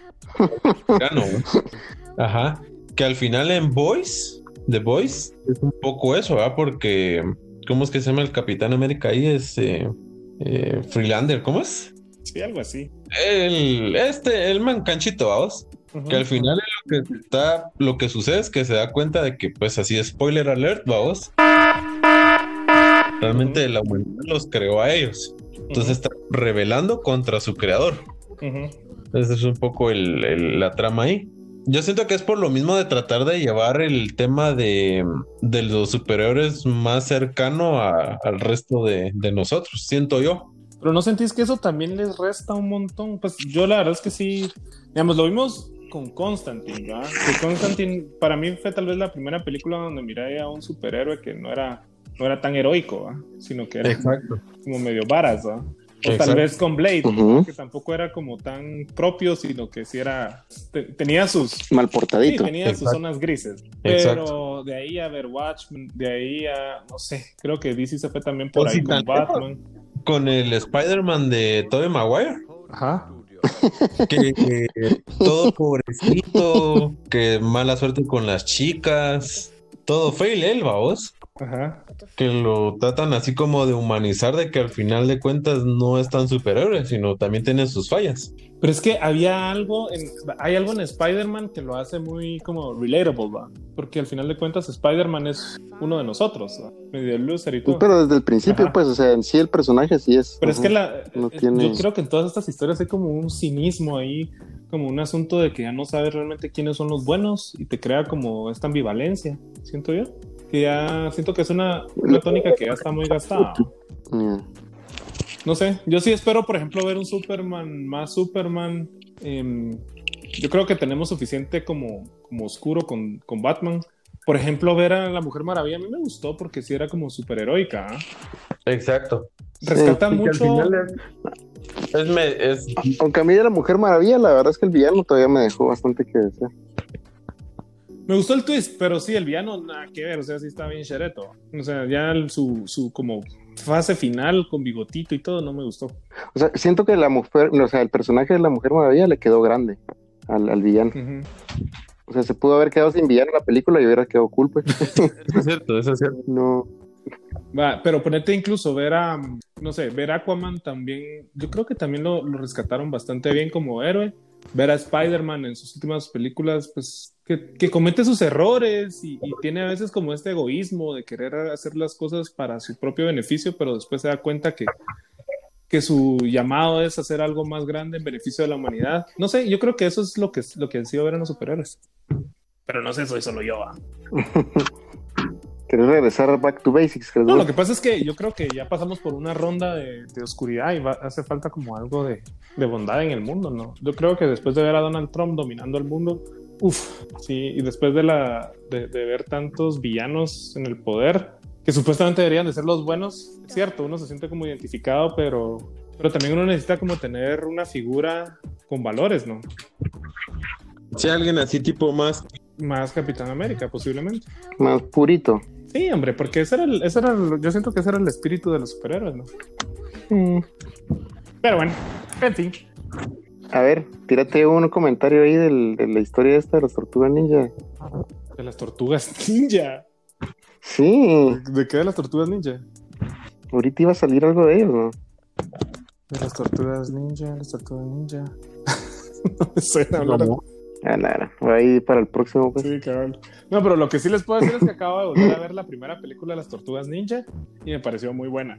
Ajá. Que al final en Boys, The Boys, es un poco eso, ¿verdad? Porque, ¿cómo es que se llama el Capitán América ahí? Es eh, eh, Freelander, ¿cómo es? Sí, algo así. El, este, el mancanchito, vamos. Que al final lo que está, lo que sucede es que se da cuenta de que, pues así, spoiler alert, vamos. Realmente la humanidad los creó a ellos. Entonces está rebelando contra su creador. Esa es un poco la trama ahí. Yo siento que es por lo mismo de tratar de llevar el tema de, los superiores más cercano al resto de, nosotros, siento yo. Pero no sentís que eso también les resta un montón. Pues yo la verdad es que sí, digamos, lo vimos con Constantine, ¿verdad? Que Constantine para mí fue tal vez la primera película donde miré a un superhéroe que no era, no era tan heroico, sino que era como medio varas. O tal vez con Blade, que tampoco era como tan propio, sino que sí era. tenía sus. Mal portadito. Sí, tenía sus zonas grises. Pero de ahí a ver Watchmen, de ahí a. No sé, creo que DC se fue también por ahí con Batman. Con el Spider-Man de Tobey Maguire. Ajá. Que, todo pobrecito, que mala suerte con las chicas. Todo fail él, vos. Ajá. Que lo tratan así como de humanizar, de que al final de cuentas no es tan superhéroe, sino también tiene sus fallas. Pero es que había algo, en, hay algo en Spider-Man que lo hace muy como relatable, ¿va? Porque al final de cuentas Spider-Man es uno de nosotros, medio loser y todo. Pero desde el principio, pues, o sea, en sí el personaje sí es. Pero es que la, yo creo que en todas estas historias hay como un cinismo ahí, como un asunto de que ya no sabes realmente quiénes son los buenos y te crea como esta ambivalencia, siento yo que ya siento que es una, tónica que ya está muy gastada. No sé, yo sí espero, por ejemplo, ver un Superman más Superman. Em, yo creo que tenemos suficiente como, como oscuro con, con, Batman. Por ejemplo, ver a la Mujer Maravilla a mí me gustó porque sí era como superheroica. ¿ah? Exacto. Rescata mucho. Es, Aunque a mí de la Mujer Maravilla, la verdad es que el villano todavía me dejó bastante que desear. Me gustó el twist, pero sí, el villano, nada que ver, o sea, sí está bien chereto. O sea, ya su, su como fase final con bigotito y todo no me gustó. O sea, siento que la mujer, o sea, el personaje de la Mujer Maravilla le quedó grande al, al villano. O sea, se pudo haber quedado sin villano en la película y hubiera quedado cool, pues. Eso es cierto, eso es cierto. No. Va, pero ponete incluso ver a, no sé, ver a Aquaman también, yo creo que también lo, lo rescataron bastante bien como héroe. Ver a Spider-Man en sus últimas películas, pues que, comete sus errores y, tiene a veces como este egoísmo de querer hacer las cosas para su propio beneficio, pero después se da cuenta que, que su llamado es hacer algo más grande en beneficio de la humanidad. No sé, yo creo que eso es lo que, lo que han sido ver en los superhéroes. Pero no sé, soy solo yo. ¿ah? ¿Querés regresar back to basics? No, lo que pasa es que yo creo que ya pasamos por una ronda de, oscuridad y hace falta como algo de, de, bondad en el mundo, ¿no? Yo creo que después de ver a Donald Trump dominando el mundo, Uf, sí, y después de, la, de, ver tantos villanos en el poder, que supuestamente deberían de ser los buenos, es cierto, uno se siente como identificado, pero, pero también uno necesita como tener una figura con valores, ¿no? Si alguien así tipo más... Más Capitán América, posiblemente. Más purito. Sí, hombre, porque ese era, el, ese era yo siento que ese era el espíritu de los superhéroes, ¿no? Mm. Pero bueno, en fin. A ver, tírate un comentario ahí de la historia esta de las tortugas ninja. De las tortugas ninja. Sí. ¿De, qué de las tortugas ninja? Ahorita iba a salir algo de ellos, ¿no? De las tortugas ninja, las tortugas ninja. no me suena hablar. Ah, nada, voy a ir para el próximo. Pues. Sí, cabrón. No, pero lo que sí les puedo decir es que acabo de volver a ver la primera película de las tortugas ninja y me pareció muy buena.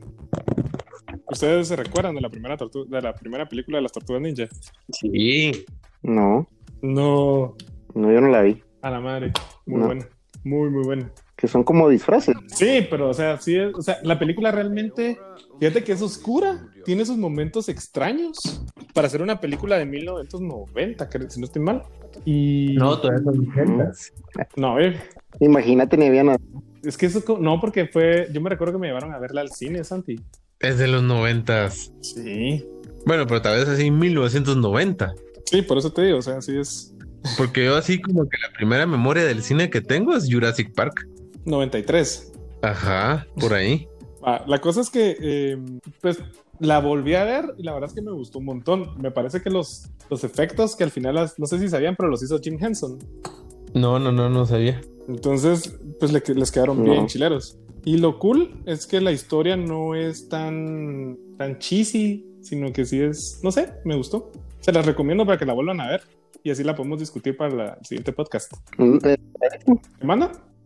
¿Ustedes se recuerdan de la primera de la primera película de las Tortugas Ninja? Sí. No. No. No, yo no la vi. A la madre. Muy buena. Muy, muy buena. Que son como disfraces. Sí, pero o sea, sí, o sea, la película realmente, fíjate que es oscura, tiene sus momentos extraños para hacer una película de 1990, que si no estoy mal. Y... No, todavía son leyendas. No, a ver. Imagínate, ni había nada. Es que eso, no, porque fue, yo me recuerdo que me llevaron a verla al cine, Santi. Es de los noventas. Sí. Bueno, pero tal vez así 1990. Sí, por eso te digo, o sea, así es. Porque yo así como que la primera memoria del cine que tengo es Jurassic Park. 93. Ajá, por ahí. Ah, la cosa es que, em, pues, la volví a ver y la verdad es que me gustó un montón. Me parece que los, los efectos que al final, no sé si sabían, pero los hizo Jim Henson. No, no, no, no sabía. Entonces, pues les quedaron bien chileros. Y lo cool es que la historia no es tan, tan cheesy, sino que sí es, no sé, me gustó. Se las recomiendo para que la vuelvan a ver y así la podemos discutir para el siguiente podcast. ¿Qué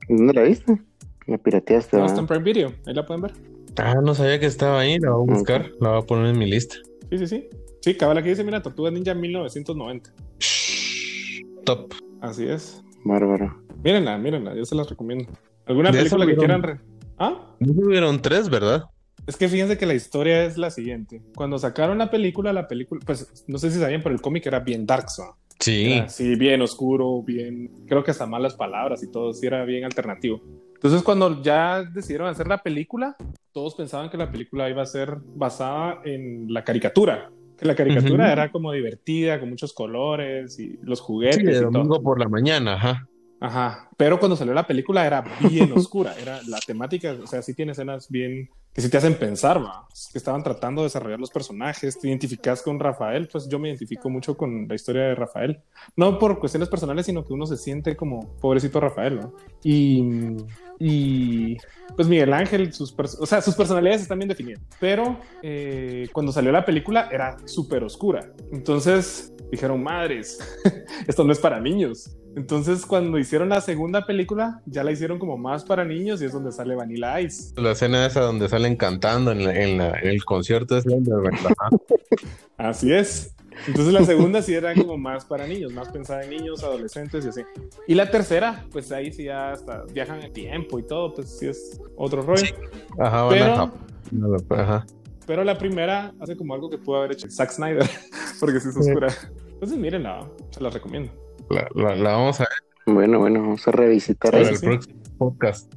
¿Dónde la viste? La pirateaste. No, está en Prime Video, ahí la pueden ver. Ah, no sabía que estaba ahí, la voy a buscar, la voy a poner en mi lista. Sí, sí, sí. Sí, cabal aquí dice, mira, Tortuga Ninja 1990. Top. Así es. Bárbaro. Mírenla, mírenla, yo se las recomiendo. ¿Alguna película que quieran? ¿Ah? No tuvieron tres, ¿verdad? Es que fíjense que la historia es la siguiente. Cuando sacaron la película, la película, pues no sé si sabían, pero el cómic era bien dark, ¿so? Sí. sí, bien oscuro, bien. Creo que hasta malas palabras y todo, sí era bien alternativo. Entonces, cuando ya decidieron hacer la película, todos pensaban que la película iba a ser basada en la caricatura. Que la caricatura era como divertida, con muchos colores y los juguetes. Sí, de domingo por la mañana, ajá. Ajá, pero cuando salió la película era bien oscura, era la temática, o sea, sí tiene escenas bien que sí te hacen pensar, va, que estaban tratando de desarrollar los personajes, te identificas con Rafael, pues yo me identifico mucho con la historia de Rafael, no por cuestiones personales, sino que uno se siente como pobrecito Rafael, ¿no? Y, y pues Miguel Ángel, sus, o sea, sus personalidades están bien definidas, pero eh, cuando salió la película era súper oscura, entonces dijeron, madres, esto no es para niños. Entonces, cuando hicieron la segunda película, ya la hicieron como más para niños y es donde sale Vanilla Ice. La escena esa donde salen cantando en, el concierto es la Así es. Entonces la segunda sí era como más para niños, más pensada en niños, adolescentes y así. Y la tercera, pues ahí sí ya hasta viajan en tiempo y todo, pues sí es otro rollo. Ajá, pero, Ajá. pero la primera hace como algo que pudo haber hecho Zack Snyder, porque sí es oscura. Entonces mírenla, se la recomiendo. La, vamos a ver. Bueno, bueno, vamos a revisitar el próximo podcast.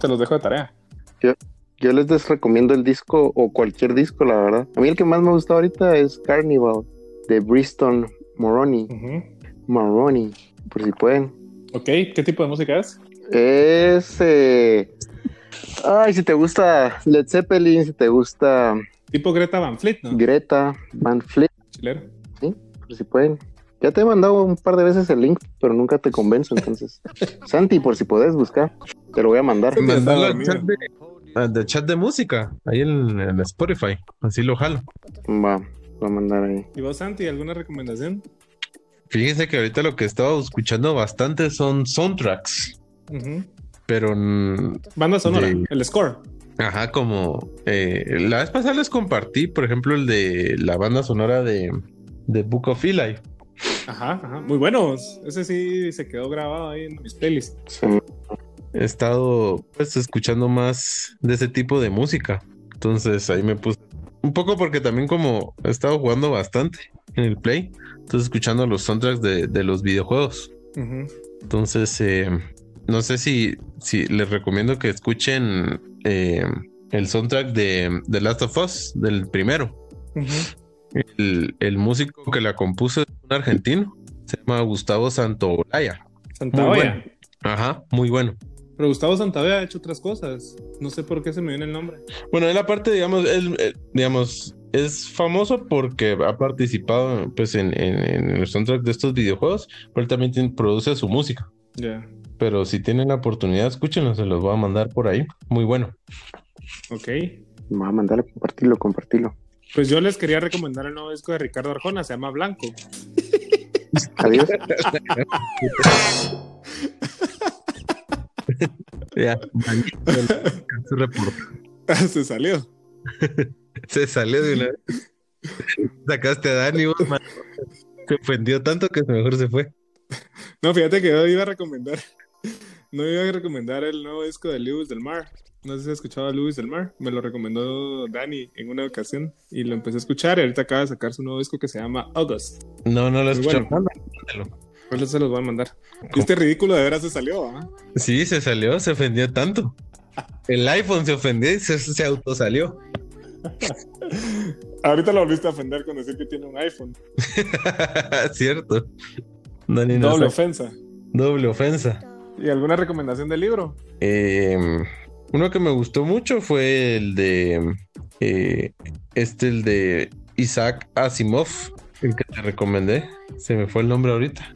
te los dejo de tarea. Yo, yo les recomiendo el disco o cualquier disco, la verdad. A mí el que más me ha gustado ahorita es Carnival de Bristol Moroni. Moroni, por si pueden. Ok, ¿qué tipo de música es? Es. Eh, ay, si te gusta Led Zeppelin, si te gusta. Tipo Greta Van Fleet, ¿no? Greta Van Fleet. Chilero. Sí, por si pueden. Ya te he mandado un par de veces el link, pero nunca te convenzo, entonces. Santi, por si podés buscar, te lo voy a mandar. Mandalo al chat de, chat de música, ahí en, Spotify, así lo jalo. Va, va a mandar ahí. ¿Y vos, Santi, alguna recomendación? Fíjense que ahorita lo que he estado escuchando bastante son soundtracks. Pero. Banda sonora, el score. Ajá, como. Eh, la vez pasada les compartí, por ejemplo, el de la banda sonora de, de Book of Eli. Ajá, ajá, muy buenos. Ese sí se quedó grabado ahí en mis pelis. He estado pues escuchando más de ese tipo de música. Entonces ahí me puse un poco porque también como he estado jugando bastante en el Play, entonces escuchando los soundtracks de, los videojuegos. Entonces, eh, no sé si, si les recomiendo que escuchen eh, el soundtrack de The Last of Us, del primero. El, músico que la compuso argentino, se llama Gustavo Santaolalla. Santaolalla. Ajá, muy bueno. Pero Gustavo Santaolalla ha hecho otras cosas. No sé por qué se me viene el nombre. Bueno, él aparte, digamos, él, digamos, es famoso porque ha participado pues en, en, el soundtrack de estos videojuegos, pero él también produce su música. Ya. Pero si tienen la oportunidad, escúchenlo, se los voy a mandar por ahí. Muy bueno. Ok. Me voy a mandar compartirlo, compartirlo. Pues yo les quería recomendar el nuevo disco de Ricardo Arjona, se llama Blanco. Adiós. ya, se salió. Se salió de una Sacaste a Dani, Se ofendió tanto que mejor se fue. No, fíjate que yo iba a recomendar. No iba a recomendar el nuevo disco de Lewis del Mar. No sé si has escuchado a Lewis del Mar. Me lo recomendó Dani en una ocasión y lo empecé a escuchar. Y ahorita acaba de sacar su nuevo disco que se llama August. No, no lo he escuchado. Bueno, se los voy a mandar. este ridículo de veras se salió, ¿ah? Sí, se salió, se ofendió tanto. El iPhone se ofendió y se, se autosalió. Ahorita lo volviste a ofender con decir que tiene un iPhone. Cierto. Doble ofensa. Doble ofensa. ¿Y alguna recomendación del libro? Em, uno que me gustó mucho fue el de. Eh, este, el de Isaac Asimov, el que te recomendé. Se me fue el nombre ahorita.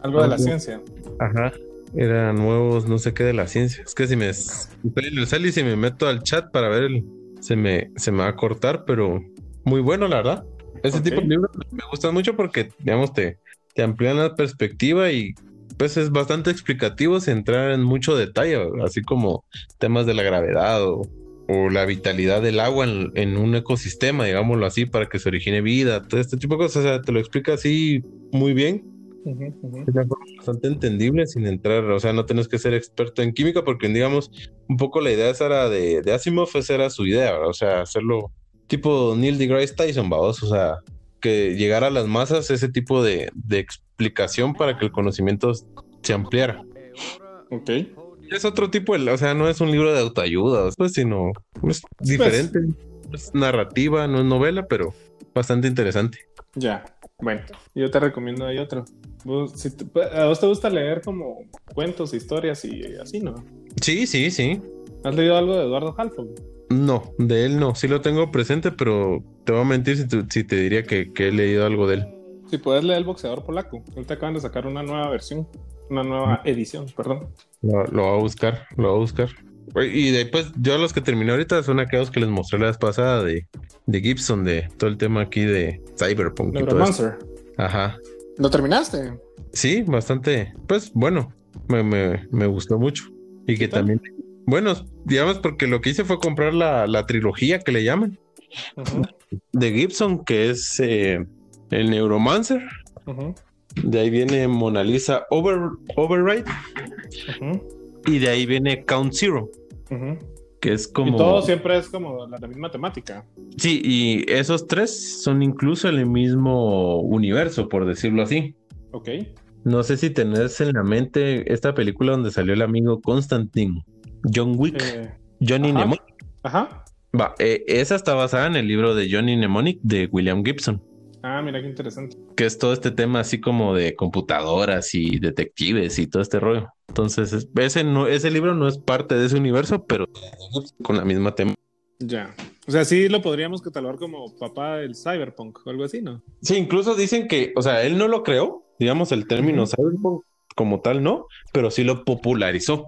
Algo de la ciencia. Ajá. Eran nuevos, no sé qué de la ciencia. Es que si me estoy en el cel y si me meto al chat para ver el, se me, se me va a cortar, pero muy bueno, la verdad. Ese tipo de libros me gustan mucho porque, digamos, te, te amplían la perspectiva y pues es bastante explicativo sin entrar en mucho detalle, así como temas de la gravedad o, la vitalidad del agua en, un ecosistema, digámoslo así, para que se origine vida, todo este tipo de cosas. O sea, te lo explica así muy bien. Es bastante entendible sin entrar, o sea, no tienes que ser experto en química porque, digamos, un poco la idea esa era de, de Asimov, esa era su idea, o sea, hacerlo tipo Neil deGrasse Tyson, vamos, o sea, que llegara a las masas ese tipo de, explicación para que el conocimiento se ampliara. Ok. Es otro tipo, de, o sea, no es un libro de autoayuda, pues, sino es pues, diferente. es narrativa, no es novela, pero bastante interesante. Ya, bueno, yo te recomiendo ahí otro. ¿A vos te gusta leer como cuentos, historias y así, no? Sí, sí, sí. ¿Has leído algo de Eduardo Halfon? No, de él no. Sí lo tengo presente, pero te voy a mentir si, te diría que, he leído algo de él. Si puedes leer El Boxeador Polaco. Ahorita acaban de sacar una nueva versión, una nueva edición, perdón. Lo, lo voy a buscar, lo voy a buscar. Y después, yo los que terminé ahorita son aquellos que les mostré la vez pasada de, de Gibson, de todo el tema aquí de Cyberpunk. Monster. Ajá. ¿Lo terminaste? Sí, bastante. Pues bueno, me, me, me gustó mucho. Y que también bueno, digamos, porque lo que hice fue comprar la, trilogía que le llaman de Gibson, que es eh, el Neuromancer. De ahí viene Mona Lisa Over, Override. Y de ahí viene Count Zero. Que es como. Y todo siempre es como la, misma temática. Sí, y esos tres son incluso el mismo universo, por decirlo así. Ok. No sé si tenés en la mente esta película donde salió el amigo Constantine. John Wick, eh, Johnny Mnemonic. Ajá. Va, eh, esa está basada en el libro de Johnny Mnemonic de William Gibson. Ah, mira qué interesante. Que es todo este tema así como de computadoras y detectives y todo este rollo. Entonces, ese, no, ese libro no es parte de ese universo, pero con la misma tema. Ya. O sea, sí lo podríamos catalogar como papá del cyberpunk o algo así, ¿no? Sí, incluso dicen que, o sea, él no lo creó, digamos, el término cyberpunk como tal, no, pero sí lo popularizó.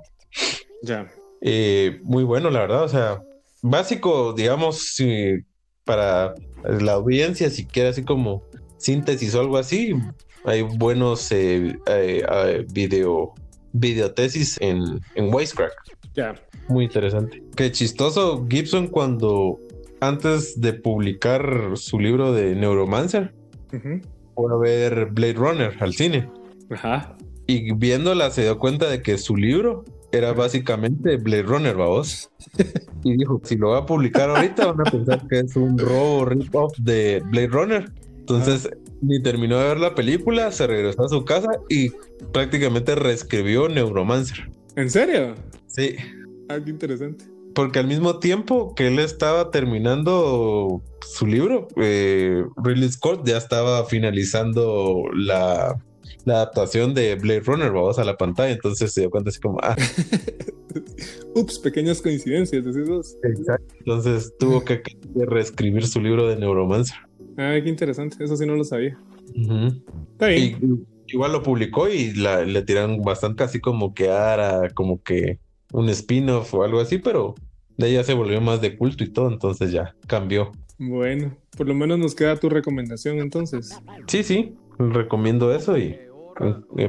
Ya. Eh, muy bueno, la verdad. O sea, básico, digamos, para la audiencia, si quiere así como síntesis o algo así, hay buenos eh, eh, video, videotesis en, en Wisecrack. Ya. Muy interesante. Qué chistoso Gibson cuando antes de publicar su libro de Neuromancer, fue a ver Blade Runner al cine. Ajá. Y viéndola se dio cuenta de que su libro era básicamente Blade Runner, vamos. Y dijo, si lo va a publicar ahorita van a pensar que es un robo rip-off de Blade Runner. Entonces, ni terminó de ver la película, se regresó a su casa y prácticamente reescribió Neuromancer. ¿En serio? Sí. Ah, qué interesante. Porque al mismo tiempo que él estaba terminando su libro, eh, Ridley Scott ya estaba finalizando la la adaptación de Blade Runner, vamos a la pantalla, entonces se dio cuenta así como, ah. Ups, pequeñas coincidencias, decís Exacto, entonces tuvo que reescribir su libro de Neuromancer. Ay, qué interesante, eso sí no lo sabía. Está bien. igual lo publicó y le tiraron bastante así como que ara, como que un spin-off o algo así, pero de ya se volvió más de culto y todo, entonces ya cambió. Bueno, por lo menos nos queda tu recomendación entonces. Sí, sí, recomiendo eso y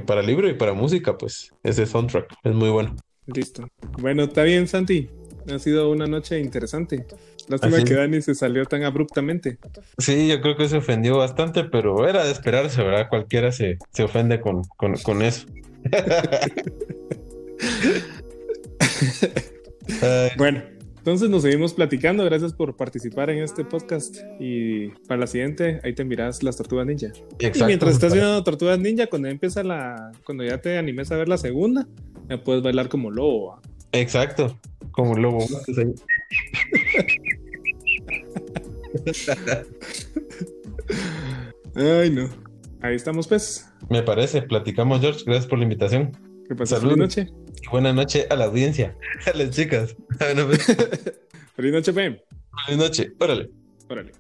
para libro y para música, pues ese soundtrack es muy bueno. Listo. Bueno, está bien, Santi. Ha sido una noche interesante. Lástima que Dani se salió tan abruptamente. Sí, yo creo que se ofendió bastante, pero era de esperarse, ¿verdad? Cualquiera se, se ofende con, con, eso. bueno, entonces nos seguimos platicando. Gracias por participar en este podcast. Y para la siguiente, ahí te miras las tortugas ninja. y mientras estás viendo tortugas ninja, cuando empieza la. Cuando ya te animes a ver la segunda, ya puedes bailar como lobo. Exacto, como lobo. Ay, no. Ahí estamos, pues. Me parece. Platicamos, George. Gracias por la invitación. ¿Qué pasa? Feliz noche. Buenas noches a la audiencia. A las chicas. Feliz noche, Pem. Feliz noche. Órale. Órale.